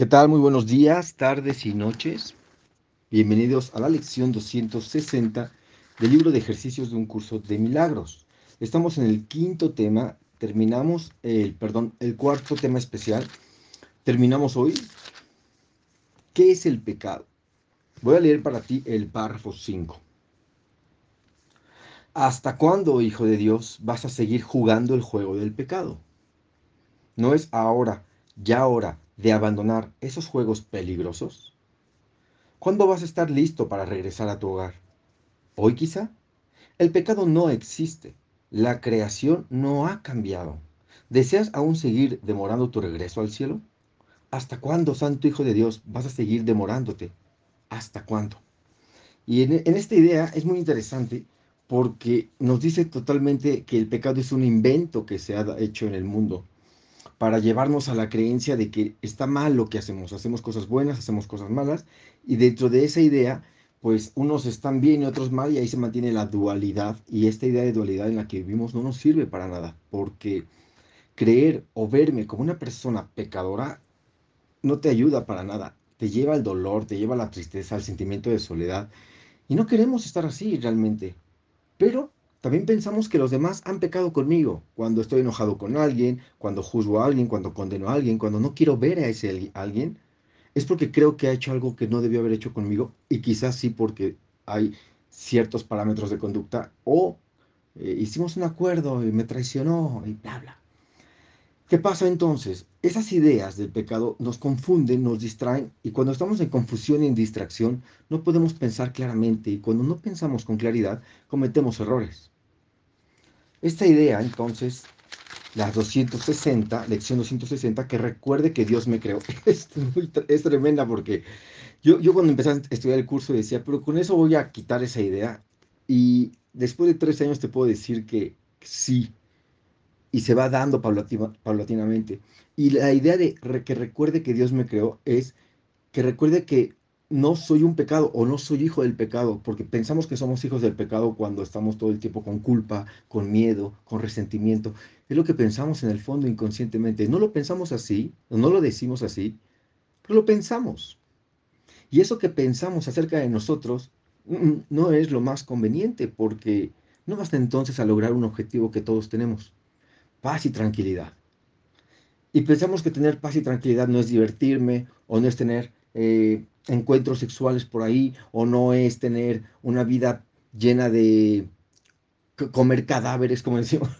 ¿Qué tal? Muy buenos días, tardes y noches. Bienvenidos a la lección 260 del libro de ejercicios de un curso de milagros. Estamos en el quinto tema, terminamos el, perdón, el cuarto tema especial. Terminamos hoy. ¿Qué es el pecado? Voy a leer para ti el párrafo 5. ¿Hasta cuándo, hijo de Dios, vas a seguir jugando el juego del pecado? No es ahora, ya ahora, de abandonar esos juegos peligrosos? ¿Cuándo vas a estar listo para regresar a tu hogar? ¿Hoy quizá? El pecado no existe. La creación no ha cambiado. ¿Deseas aún seguir demorando tu regreso al cielo? ¿Hasta cuándo, Santo Hijo de Dios, vas a seguir demorándote? ¿Hasta cuándo? Y en, esta idea es muy interesante porque nos dice totalmente que el pecado es un invento que se ha hecho en el mundo para llevarnos a la creencia de que está mal lo que hacemos, hacemos cosas buenas, hacemos cosas malas, y dentro de esa idea, pues unos están bien y otros mal, y ahí se mantiene la dualidad, y esta idea de dualidad en la que vivimos no nos sirve para nada, porque creer o verme como una persona pecadora no te ayuda para nada, te lleva al dolor, te lleva a la tristeza, al sentimiento de soledad, y no queremos estar así realmente, pero también pensamos que los demás han pecado conmigo, cuando estoy enojado con alguien, cuando juzgo a alguien, cuando condeno a alguien, cuando no quiero ver a ese alguien, es porque creo que ha hecho algo que no debió haber hecho conmigo y quizás sí porque hay ciertos parámetros de conducta o eh, hicimos un acuerdo y me traicionó y bla, bla. ¿Qué pasa entonces? Esas ideas del pecado nos confunden, nos distraen y cuando estamos en confusión y en distracción no podemos pensar claramente y cuando no pensamos con claridad cometemos errores. Esta idea entonces, la 260, lección 260, que recuerde que Dios me creó, es, es tremenda porque yo, yo cuando empecé a estudiar el curso decía, pero con eso voy a quitar esa idea y después de tres años te puedo decir que sí, y se va dando paulatinamente. Y la idea de que recuerde que Dios me creó es que recuerde que no soy un pecado o no soy hijo del pecado, porque pensamos que somos hijos del pecado cuando estamos todo el tiempo con culpa, con miedo, con resentimiento. Es lo que pensamos en el fondo inconscientemente. No lo pensamos así, no lo decimos así, pero lo pensamos. Y eso que pensamos acerca de nosotros mm, mm, no es lo más conveniente, porque no basta entonces a lograr un objetivo que todos tenemos paz y tranquilidad. Y pensamos que tener paz y tranquilidad no es divertirme o no es tener eh, encuentros sexuales por ahí o no es tener una vida llena de comer cadáveres, como decimos.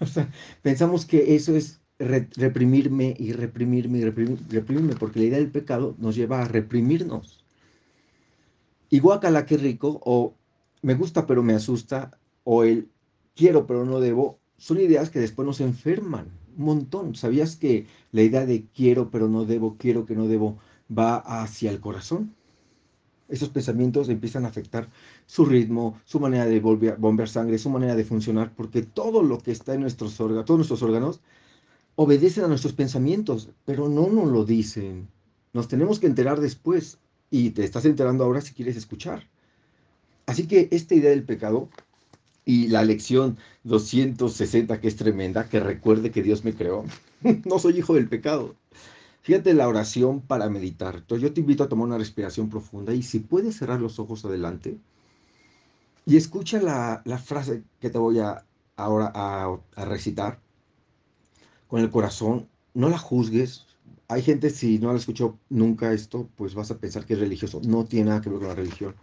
pensamos que eso es reprimirme y reprimirme y reprimirme, porque la idea del pecado nos lleva a reprimirnos. Y guacala, qué rico, o me gusta pero me asusta, o el quiero pero no debo, son ideas que después nos enferman un montón. ¿Sabías que la idea de quiero pero no debo, quiero que no debo, va hacia el corazón? Esos pensamientos empiezan a afectar su ritmo, su manera de bombear sangre, su manera de funcionar, porque todo lo que está en nuestros órganos, todos nuestros órganos, obedecen a nuestros pensamientos, pero no nos lo dicen. Nos tenemos que enterar después y te estás enterando ahora si quieres escuchar. Así que esta idea del pecado y la lección 260, que es tremenda, que recuerde que Dios me creó. no soy hijo del pecado. Fíjate la oración para meditar. Entonces yo te invito a tomar una respiración profunda y si puedes cerrar los ojos adelante y escucha la, frase que te voy a ahora a, a recitar con el corazón. No la juzgues. Hay gente, si no la escuchó nunca esto, pues vas a pensar que es religioso. No tiene nada que ver con la religión.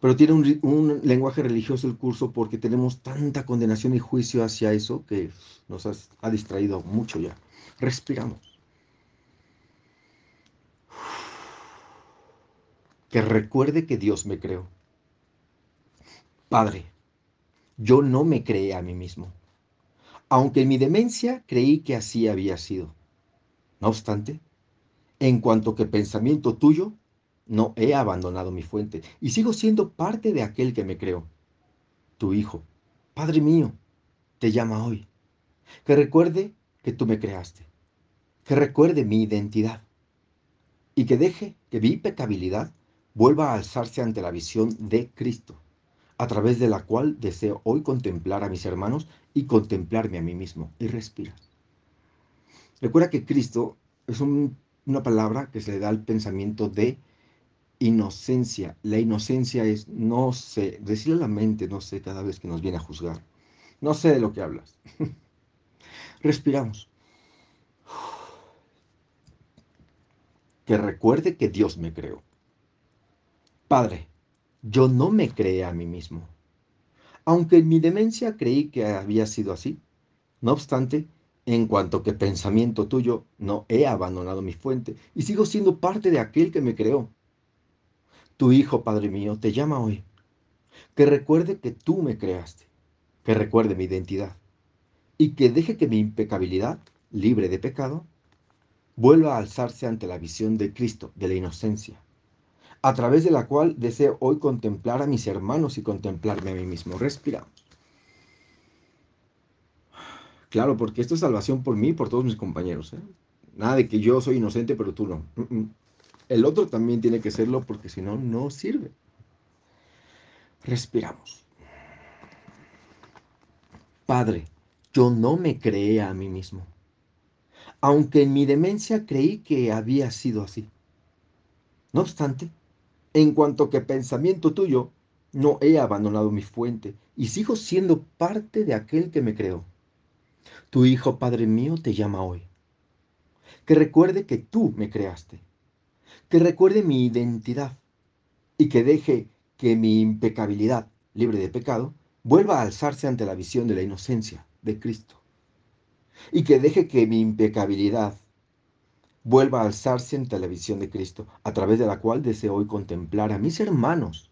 Pero tiene un, lenguaje religioso el curso porque tenemos tanta condenación y juicio hacia eso que nos ha distraído mucho ya. Respiramos. Que recuerde que Dios me creó. Padre, yo no me creé a mí mismo, aunque en mi demencia creí que así había sido. No obstante, en cuanto que pensamiento tuyo, no he abandonado mi fuente y sigo siendo parte de aquel que me creó. Tu Hijo, Padre mío, te llama hoy. Que recuerde que tú me creaste. Que recuerde mi identidad. Y que deje que mi pecabilidad vuelva a alzarse ante la visión de Cristo, a través de la cual deseo hoy contemplar a mis hermanos y contemplarme a mí mismo. Y respira. Recuerda que Cristo es un una palabra que se le da al pensamiento de inocencia. La inocencia es, no sé, decirle a la mente, no sé, cada vez que nos viene a juzgar. No sé de lo que hablas. Respiramos. Que recuerde que Dios me creó. Padre, yo no me creé a mí mismo. Aunque en mi demencia creí que había sido así. No obstante, en cuanto que pensamiento tuyo, no he abandonado mi fuente y sigo siendo parte de aquel que me creó. Tu Hijo, Padre mío, te llama hoy. Que recuerde que tú me creaste, que recuerde mi identidad y que deje que mi impecabilidad, libre de pecado, vuelva a alzarse ante la visión de Cristo, de la inocencia, a través de la cual deseo hoy contemplar a mis hermanos y contemplarme a mí mismo. Respiramos. Claro, porque esto es salvación por mí y por todos mis compañeros. ¿eh? Nada de que yo soy inocente, pero tú no. El otro también tiene que serlo porque si no, no sirve. Respiramos. Padre, yo no me creé a mí mismo. Aunque en mi demencia creí que había sido así. No obstante, en cuanto que pensamiento tuyo, no he abandonado mi fuente y sigo siendo parte de aquel que me creó. Tu Hijo, Padre mío, te llama hoy. Que recuerde que tú me creaste. Que recuerde mi identidad y que deje que mi impecabilidad, libre de pecado, vuelva a alzarse ante la visión de la inocencia de Cristo. Y que deje que mi impecabilidad vuelva a alzarse ante la visión de Cristo, a través de la cual deseo hoy contemplar a mis hermanos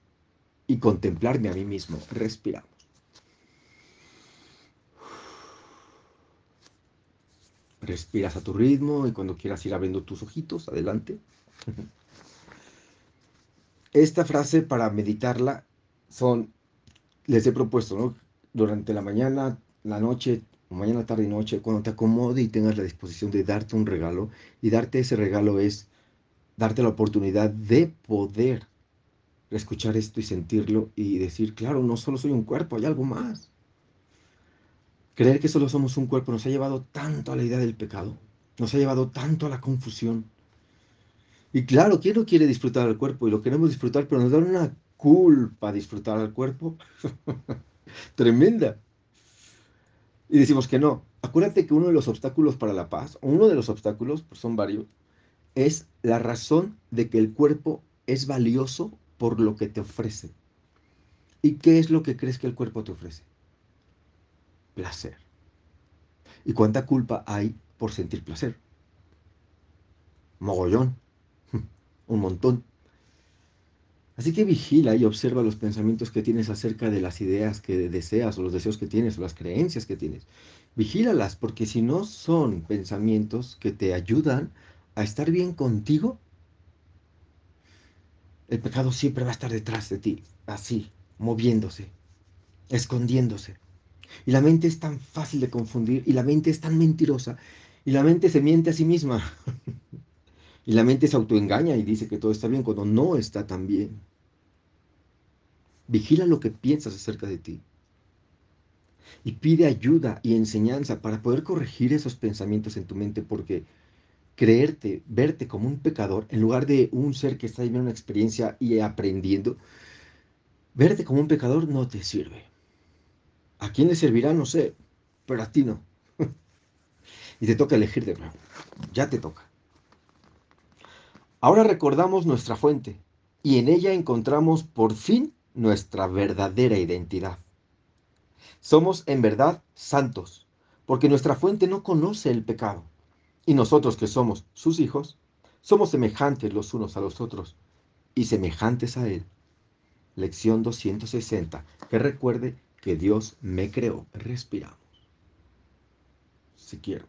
y contemplarme a mí mismo. Respiramos. Respiras a tu ritmo y cuando quieras ir abriendo tus ojitos, adelante. Esta frase para meditarla son, les he propuesto, ¿no? Durante la mañana, la noche, mañana, tarde y noche, cuando te acomode y tengas la disposición de darte un regalo. Y darte ese regalo es darte la oportunidad de poder escuchar esto y sentirlo y decir, claro, no solo soy un cuerpo, hay algo más. Creer que solo somos un cuerpo nos ha llevado tanto a la idea del pecado, nos ha llevado tanto a la confusión. Y claro, ¿quién no quiere disfrutar al cuerpo? Y lo queremos disfrutar, pero nos da una culpa disfrutar al cuerpo. Tremenda. Y decimos que no. Acuérdate que uno de los obstáculos para la paz, uno de los obstáculos, pues son varios, es la razón de que el cuerpo es valioso por lo que te ofrece. ¿Y qué es lo que crees que el cuerpo te ofrece? Placer. ¿Y cuánta culpa hay por sentir placer? Mogollón, un montón. Así que vigila y observa los pensamientos que tienes acerca de las ideas que deseas o los deseos que tienes o las creencias que tienes. Vigílalas porque si no son pensamientos que te ayudan a estar bien contigo, el pecado siempre va a estar detrás de ti, así, moviéndose, escondiéndose. Y la mente es tan fácil de confundir y la mente es tan mentirosa y la mente se miente a sí misma. y la mente se autoengaña y dice que todo está bien cuando no está tan bien. Vigila lo que piensas acerca de ti. Y pide ayuda y enseñanza para poder corregir esos pensamientos en tu mente porque creerte, verte como un pecador, en lugar de un ser que está viviendo una experiencia y aprendiendo, verte como un pecador no te sirve. ¿A quién le servirá? No sé, pero a ti no. y te toca elegir de nuevo. Ya te toca. Ahora recordamos nuestra fuente y en ella encontramos por fin nuestra verdadera identidad. Somos en verdad santos, porque nuestra fuente no conoce el pecado. Y nosotros que somos sus hijos, somos semejantes los unos a los otros y semejantes a Él. Lección 260. Que recuerde que Dios me creó. Respiramos. Si quiero.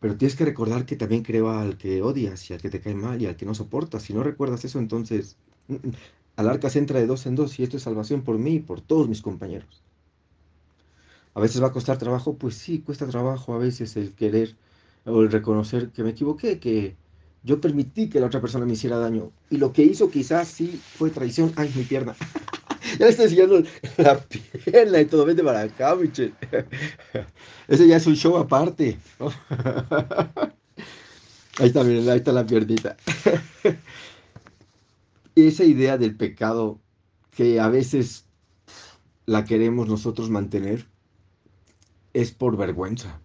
Pero tienes que recordar que también creo al que odias y al que te cae mal y al que no soportas. Si no recuerdas eso, entonces mm, mm, al arca se entra de dos en dos y esto es salvación por mí y por todos mis compañeros. A veces va a costar trabajo, pues sí, cuesta trabajo a veces el querer o el reconocer que me equivoqué, que yo permití que la otra persona me hiciera daño. Y lo que hizo quizás sí fue traición. Ay, mi pierna. Ya le estoy enseñando la pierna y todo. Vete para acá, Michel. Ese ya es un show aparte. Ahí está, miren, ahí está la piernita. Esa idea del pecado que a veces la queremos nosotros mantener es por vergüenza.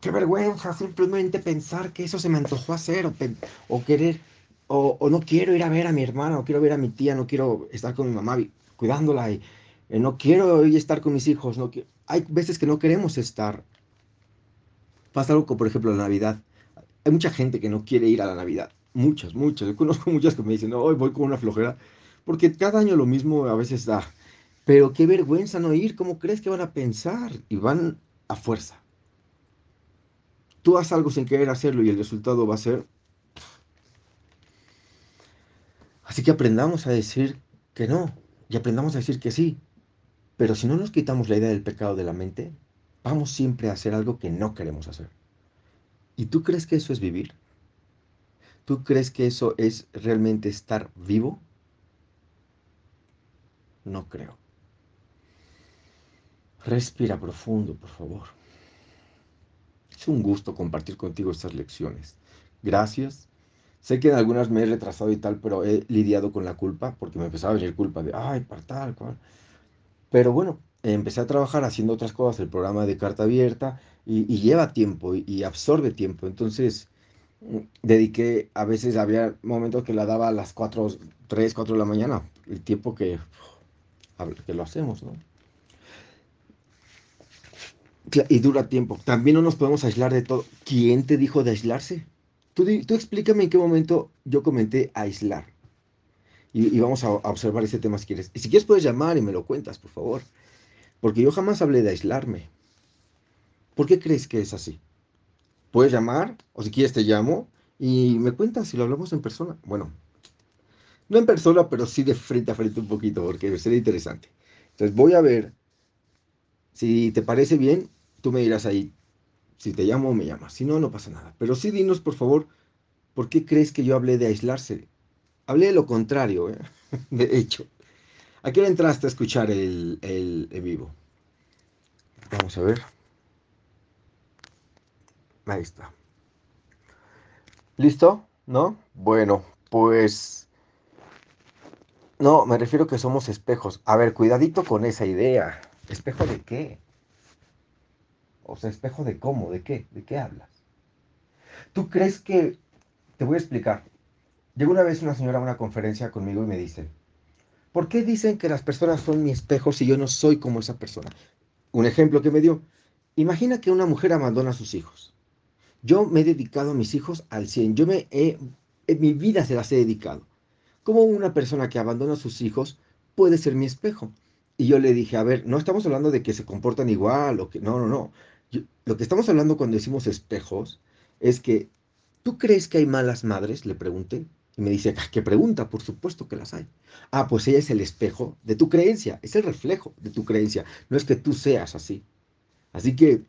Qué vergüenza simplemente pensar que eso se me antojó hacer o, querer, o, no quiero ir a ver a mi hermana, no quiero ver a mi tía, no quiero estar con mi mamá cuidándola y eh, no quiero estar con mis hijos. No Hay veces que no queremos estar. Pasa algo como por ejemplo la Navidad. Hay mucha gente que no quiere ir a la Navidad. Muchas, muchas. Yo conozco muchas que me dicen, hoy voy con una flojera. Porque cada año lo mismo a veces da. Pero qué vergüenza no ir. ¿Cómo crees que van a pensar? Y van a fuerza. Tú haces algo sin querer hacerlo y el resultado va a ser... Así que aprendamos a decir que no y aprendamos a decir que sí. Pero si no nos quitamos la idea del pecado de la mente, vamos siempre a hacer algo que no queremos hacer. ¿Y tú crees que eso es vivir? ¿Tú crees que eso es realmente estar vivo? No creo. Respira profundo, por favor. Es un gusto compartir contigo estas lecciones. Gracias. Sé que en algunas me he retrasado y tal, pero he lidiado con la culpa porque me empezaba a venir culpa de, ay, para tal, cual. Pero bueno, empecé a trabajar haciendo otras cosas, el programa de carta abierta, y, lleva tiempo y, absorbe tiempo. Entonces, mm, dediqué, a veces había momentos que la daba a las 4, 3, 4 de la mañana, el tiempo que, que lo hacemos, ¿no? y dura tiempo. También no nos podemos aislar de todo. ¿Quién te dijo de aislarse? Tú, tú explícame en qué momento yo comenté aislar. Y, vamos a, observar ese tema si quieres. Y si quieres puedes llamar y me lo cuentas, por favor. Porque yo jamás hablé de aislarme. ¿Por qué crees que es así? Puedes llamar, o si quieres te llamo, y me cuentas si lo hablamos en persona. Bueno, no en persona, pero sí de frente a frente un poquito, porque sería interesante. Entonces voy a ver si te parece bien, tú me dirás ahí, si te llamo, me llamas. Si no, no pasa nada. Pero sí dinos, por favor, ¿por qué crees que yo hablé de aislarse? Hablé de lo contrario, ¿eh? de hecho. ¿A qué entraste a escuchar el, el, el vivo? Vamos a ver. Ahí está. ¿Listo? ¿No? Bueno, pues... No, me refiero que somos espejos. A ver, cuidadito con esa idea. ¿Espejo de qué? O sea, espejo de cómo, de qué, de qué hablas. ¿Tú crees que... Te voy a explicar. Llegó una vez una señora a una conferencia conmigo y me dice, ¿por qué dicen que las personas son mi espejo si yo no soy como esa persona? Un ejemplo que me dio. Imagina que una mujer abandona a sus hijos. Yo me he dedicado a mis hijos al 100. Yo me he, en mi vida se las he dedicado. ¿Cómo una persona que abandona a sus hijos puede ser mi espejo? Y yo le dije, a ver, no estamos hablando de que se comportan igual o que no, no, no. Lo que estamos hablando cuando decimos espejos es que, ¿tú crees que hay malas madres? Le pregunté. Y me dice, ¿qué pregunta? Por supuesto que las hay. Ah, pues ella es el espejo de tu creencia, es el reflejo de tu creencia. No es que tú seas así. Así que,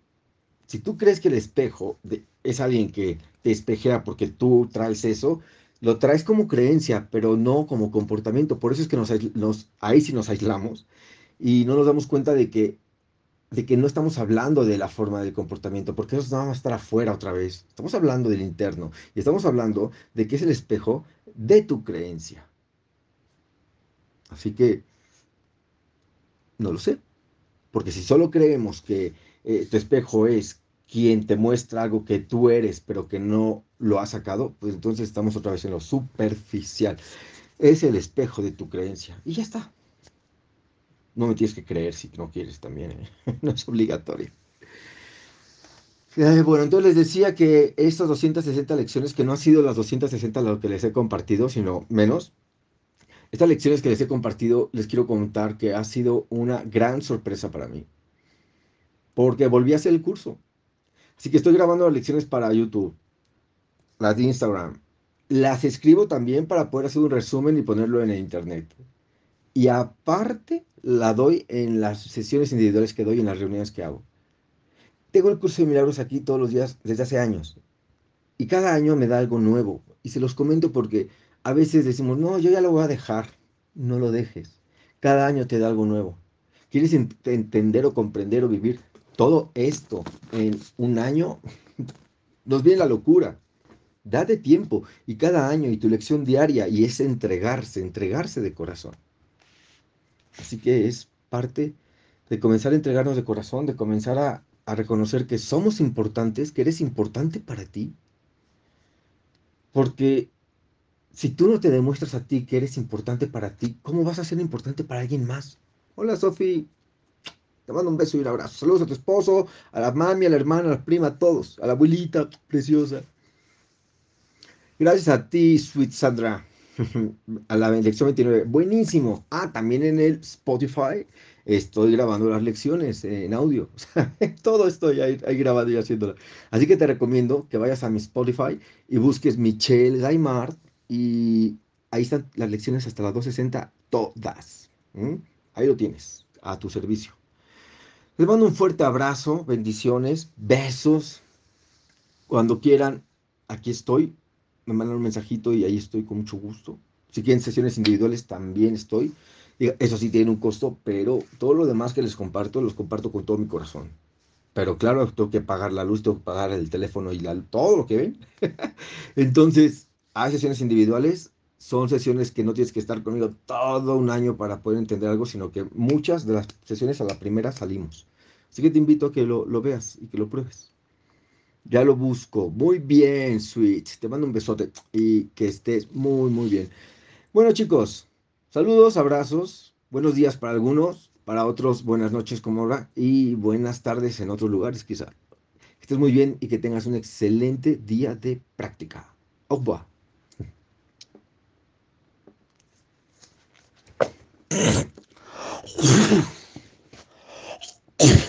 si tú crees que el espejo es alguien que te espejea porque tú traes eso, lo traes como creencia, pero no como comportamiento. Por eso es que nos, ahí sí nos aislamos y no nos damos cuenta de que, de que no estamos hablando de la forma del comportamiento, porque eso nada más estar afuera otra vez. Estamos hablando del interno y estamos hablando de que es el espejo de tu creencia. Así que, no lo sé, porque si solo creemos que eh, tu espejo es quien te muestra algo que tú eres, pero que no lo has sacado, pues entonces estamos otra vez en lo superficial. Es el espejo de tu creencia. Y ya está. No me tienes que creer si no quieres también, ¿eh? no es obligatorio. Eh, bueno, entonces les decía que estas 260 lecciones, que no han sido las 260 lo que les he compartido, sino menos, estas lecciones que les he compartido, les quiero contar que ha sido una gran sorpresa para mí. Porque volví a hacer el curso. Así que estoy grabando las lecciones para YouTube, las de Instagram. Las escribo también para poder hacer un resumen y ponerlo en el internet. Y aparte, la doy en las sesiones individuales que doy, en las reuniones que hago. Tengo el curso de milagros aquí todos los días desde hace años. Y cada año me da algo nuevo. Y se los comento porque a veces decimos, no, yo ya lo voy a dejar. No lo dejes. Cada año te da algo nuevo. ¿Quieres entender o comprender o vivir todo esto en un año? Nos viene la locura. Date tiempo y cada año y tu lección diaria y es entregarse, entregarse de corazón. Así que es parte de comenzar a entregarnos de corazón, de comenzar a, reconocer que somos importantes, que eres importante para ti. Porque si tú no te demuestras a ti que eres importante para ti, ¿cómo vas a ser importante para alguien más? Hola, Sofi. Te mando un beso y un abrazo. Saludos a tu esposo, a la mami, a la hermana, a la prima, a todos, a la abuelita preciosa. Gracias a ti, Sweet Sandra. a la lección 29. Buenísimo. Ah, también en el Spotify estoy grabando las lecciones en audio. todo estoy ahí, ahí grabando y haciéndolo. Así que te recomiendo que vayas a mi Spotify y busques Michelle Gaimard y ahí están las lecciones hasta las 260, todas. Ahí lo tienes, a tu servicio. Les mando un fuerte abrazo, bendiciones, besos. Cuando quieran, aquí estoy me mandan un mensajito y ahí estoy con mucho gusto. Si quieren sesiones individuales, también estoy. Eso sí tiene un costo, pero todo lo demás que les comparto, los comparto con todo mi corazón. Pero claro, tengo que pagar la luz, tengo que pagar el teléfono y todo lo que ven. Entonces, hay sesiones individuales, son sesiones que no tienes que estar conmigo todo un año para poder entender algo, sino que muchas de las sesiones a la primera salimos. Así que te invito a que lo, lo veas y que lo pruebes. Ya lo busco. Muy bien, Sweet. Te mando un besote y que estés muy, muy bien. Bueno, chicos, saludos, abrazos. Buenos días para algunos, para otros buenas noches como ahora y buenas tardes en otros lugares quizá. Que estés muy bien y que tengas un excelente día de práctica. Au revoir.